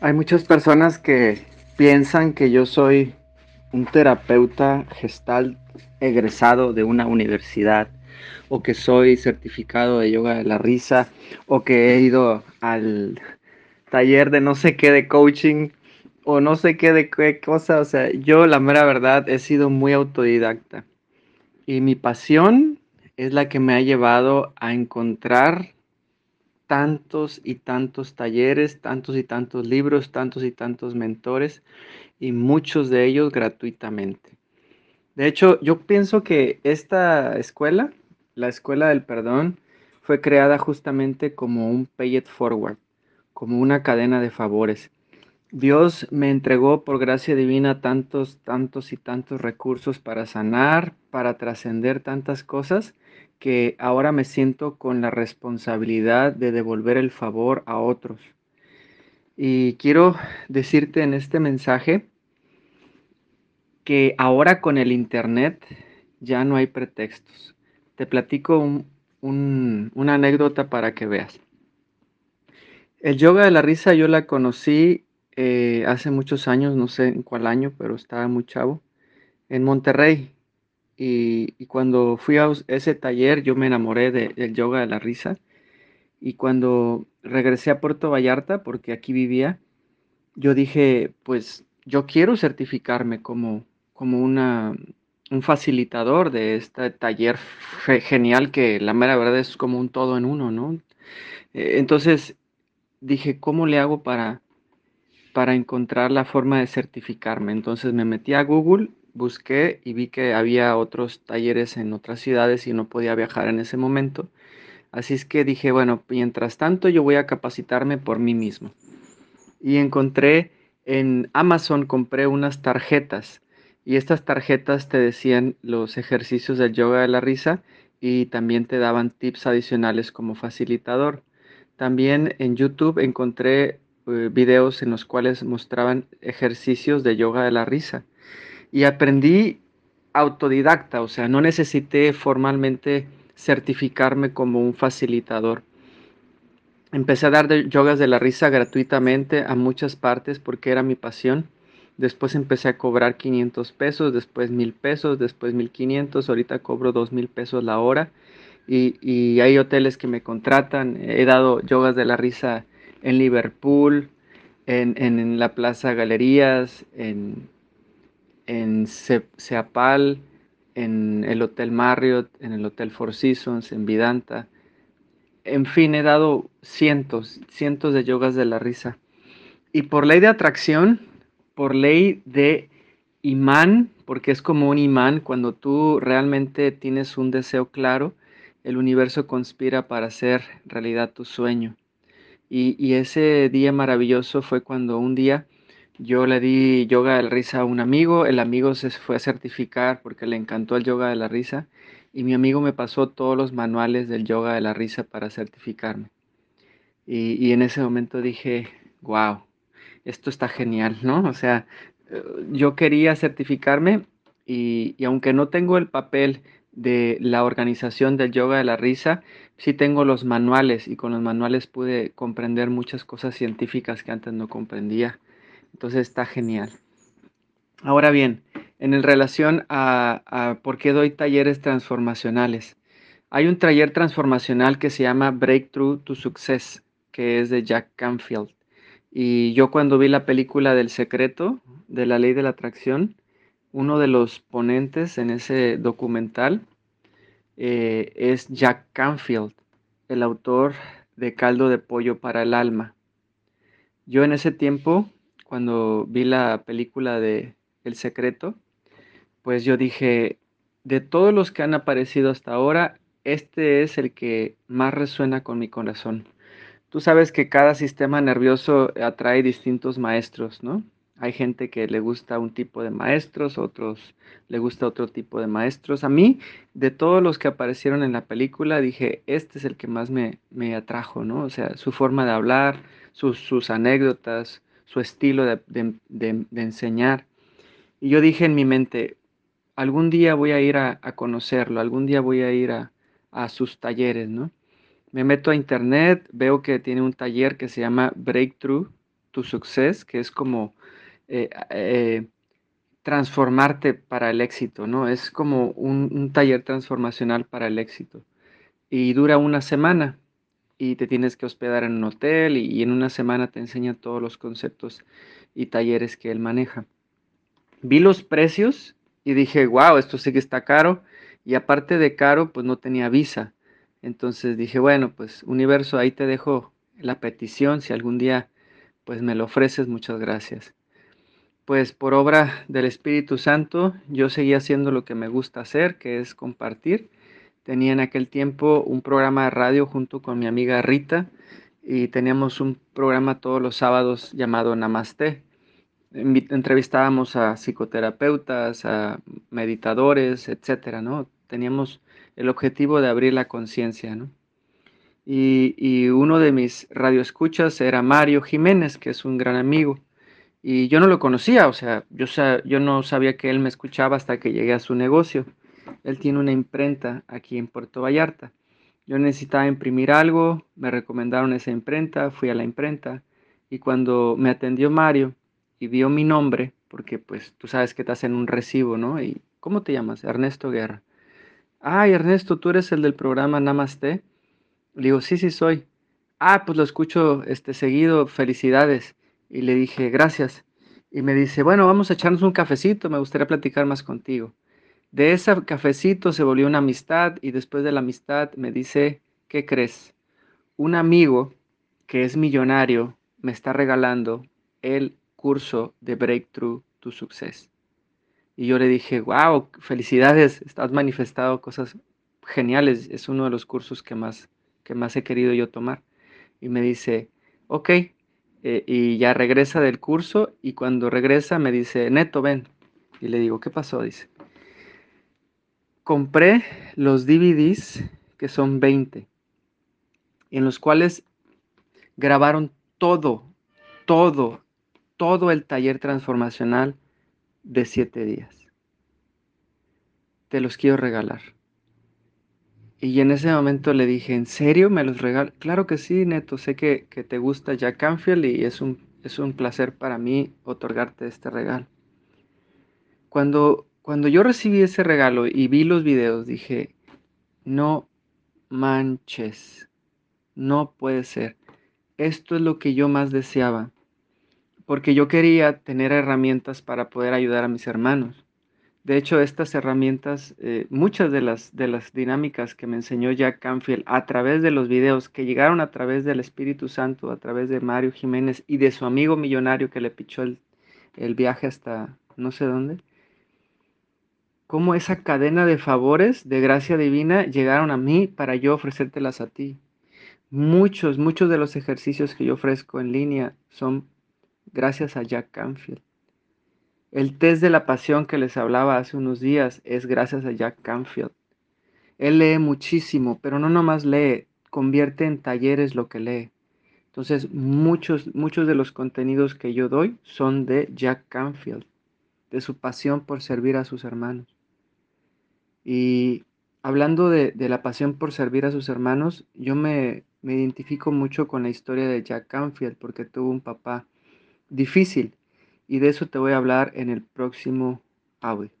Hay muchas personas que piensan que yo soy un terapeuta gestal egresado de una universidad o que soy certificado de yoga de la risa o que he ido al taller de no sé qué de coaching o no sé qué de qué cosa. O sea, yo la mera verdad he sido muy autodidacta y mi pasión es la que me ha llevado a encontrar tantos y tantos talleres, tantos y tantos libros, tantos y tantos mentores y muchos de ellos gratuitamente. De hecho, yo pienso que esta escuela, la Escuela del Perdón, fue creada justamente como un pay it forward, como una cadena de favores. Dios me entregó por gracia divina tantos, tantos y tantos recursos para sanar, para trascender tantas cosas que ahora me siento con la responsabilidad de devolver el favor a otros. Y quiero decirte en este mensaje que ahora con el Internet ya no hay pretextos. Te platico una anécdota para que veas. El yoga de la risa yo la conocí eh, hace muchos años, no sé en cuál año, pero estaba muy chavo, en Monterrey. Y, cuando fui a ese taller, yo me enamoré del yoga de la risa. Y cuando regresé a Puerto Vallarta, porque aquí vivía, yo dije, pues yo quiero certificarme como, como una, un facilitador de este taller genial que la mera verdad es como un todo en uno, ¿no? Eh, entonces dije, ¿cómo le hago para, para encontrar la forma de certificarme? Entonces me metí a Google busqué y vi que había otros talleres en otras ciudades y no podía viajar en ese momento. Así es que dije, bueno, mientras tanto yo voy a capacitarme por mí mismo. Y encontré en Amazon, compré unas tarjetas y estas tarjetas te decían los ejercicios del yoga de la risa y también te daban tips adicionales como facilitador. También en YouTube encontré eh, videos en los cuales mostraban ejercicios de yoga de la risa y aprendí autodidacta, o sea, no necesité formalmente certificarme como un facilitador. Empecé a dar yogas de la risa gratuitamente a muchas partes porque era mi pasión. Después empecé a cobrar 500 pesos, después 1000 pesos, después 1500, ahorita cobro 2000 pesos la hora. Y, hay hoteles que me contratan. He dado yogas de la risa en Liverpool, en, en la Plaza Galerías, en, en Seapal, en el Hotel Marriott, en el Hotel Four Seasons, en Vidanta. En fin, he dado cientos, cientos de yogas de la risa. Y por ley de atracción, por ley de imán, porque es como un imán, cuando tú realmente tienes un deseo claro, el universo conspira para hacer realidad tu sueño. Y, y ese día maravilloso fue cuando un día yo le di yoga de la risa a un amigo, el amigo se fue a certificar porque le encantó el yoga de la risa y mi amigo me pasó todos los manuales del yoga de la risa para certificarme. Y, en ese momento dije, wow, esto está genial, ¿no? O sea, eh, yo quería certificarme y, y aunque no tengo el papel de la organización del yoga de la risa, sí tengo los manuales y con los manuales pude comprender muchas cosas científicas que antes no comprendía. Entonces está genial. Ahora bien, en relación a, por qué doy talleres transformacionales. Hay un taller transformacional que se llama Breakthrough to Success, que es de Jack Canfield. Y yo cuando vi la película del secreto de la ley de la atracción, uno de los ponentes en ese documental eh, es Jack Canfield, el autor de Caldo de Pollo para el Alma. Yo en ese tiempo cuando vi la película de El Secreto, pues yo dije, de todos los que han aparecido hasta ahora, este es el que más resuena con mi corazón. Tú sabes que cada sistema nervioso atrae distintos maestros, ¿no? Hay gente que le gusta un tipo de maestros, otros le gusta otro tipo de maestros. A mí, de todos los que aparecieron en la película, dije, este es el que más me, atrajo, ¿no? O sea, su forma de hablar, sus, sus anécdotas, su estilo de, enseñar. Y yo dije en mi mente, algún día voy a ir a, conocerlo, algún día voy a ir a, a, sus talleres, ¿no? Me meto a internet, veo que tiene un taller que se llama Breakthrough to Success, que es como eh, eh, transformarte para el éxito, ¿no? Es como un, taller transformacional para el éxito. Y dura una semana y te tienes que hospedar en un hotel y, en una semana te enseña todos los conceptos y talleres que él maneja. Vi los precios y dije, wow, esto sí que está caro. Y aparte de caro, pues no tenía visa. Entonces dije, bueno, pues universo, ahí te dejo la petición. Si algún día pues me lo ofreces, muchas gracias. Pues por obra del Espíritu Santo, yo seguí haciendo lo que me gusta hacer, que es compartir. Tenía en aquel tiempo un programa de radio junto con mi amiga Rita y teníamos un programa todos los sábados llamado Namaste. Entrevistábamos a psicoterapeutas, a meditadores, etcétera, ¿no? Teníamos el objetivo de abrir la conciencia, ¿no? Y, uno de mis radioescuchas era Mario Jiménez, que es un gran amigo. Y yo no lo conocía, o sea, yo, yo no sabía que él me escuchaba hasta que llegué a su negocio. Él tiene una imprenta aquí en Puerto Vallarta. Yo necesitaba imprimir algo, me recomendaron esa imprenta, fui a la imprenta y cuando me atendió Mario y vio mi nombre, porque pues tú sabes que te hacen un recibo, ¿no? Y ¿cómo te llamas? Ernesto Guerra. Ay, Ernesto, tú eres el del programa Namaste. Le digo, sí, sí soy. Ah, pues lo escucho este, seguido, felicidades. Y le dije, gracias. Y me dice, bueno, vamos a echarnos un cafecito, me gustaría platicar más contigo. De ese cafecito se volvió una amistad y después de la amistad me dice, ¿qué crees? Un amigo que es millonario me está regalando el curso de Breakthrough to Success. Y yo le dije, wow, felicidades, estás manifestado cosas geniales, es uno de los cursos que más que más he querido yo tomar. Y me dice, ok, eh, y ya regresa del curso y cuando regresa me dice, Neto, ven. Y le digo, ¿qué pasó? Dice, compré los DVDs, que son 20, en los cuales grabaron todo, todo, todo el taller transformacional de siete días. Te los quiero regalar. Y en ese momento le dije, ¿en serio me los regalas? Claro que sí, Neto, sé que, te gusta Jack Canfield y es un, es un placer para mí otorgarte este regalo. Cuando, cuando yo recibí ese regalo y vi los videos, dije, no manches, no puede ser. Esto es lo que yo más deseaba, porque yo quería tener herramientas para poder ayudar a mis hermanos. De hecho, estas herramientas, eh, muchas de las, de las dinámicas que me enseñó Jack Canfield a través de los videos que llegaron a través del Espíritu Santo, a través de Mario Jiménez y de su amigo millonario que le pichó el, el viaje hasta no sé dónde, cómo esa cadena de favores de gracia divina llegaron a mí para yo ofrecértelas a ti. Muchos, muchos de los ejercicios que yo ofrezco en línea son gracias a Jack Canfield. El test de la pasión que les hablaba hace unos días es gracias a Jack Canfield. Él lee muchísimo, pero no nomás lee, convierte en talleres lo que lee. Entonces, muchos, muchos de los contenidos que yo doy son de Jack Canfield, de su pasión por servir a sus hermanos. Y hablando de, la pasión por servir a sus hermanos, yo me, me identifico mucho con la historia de Jack Canfield porque tuvo un papá difícil y de eso te voy a hablar en el próximo audio.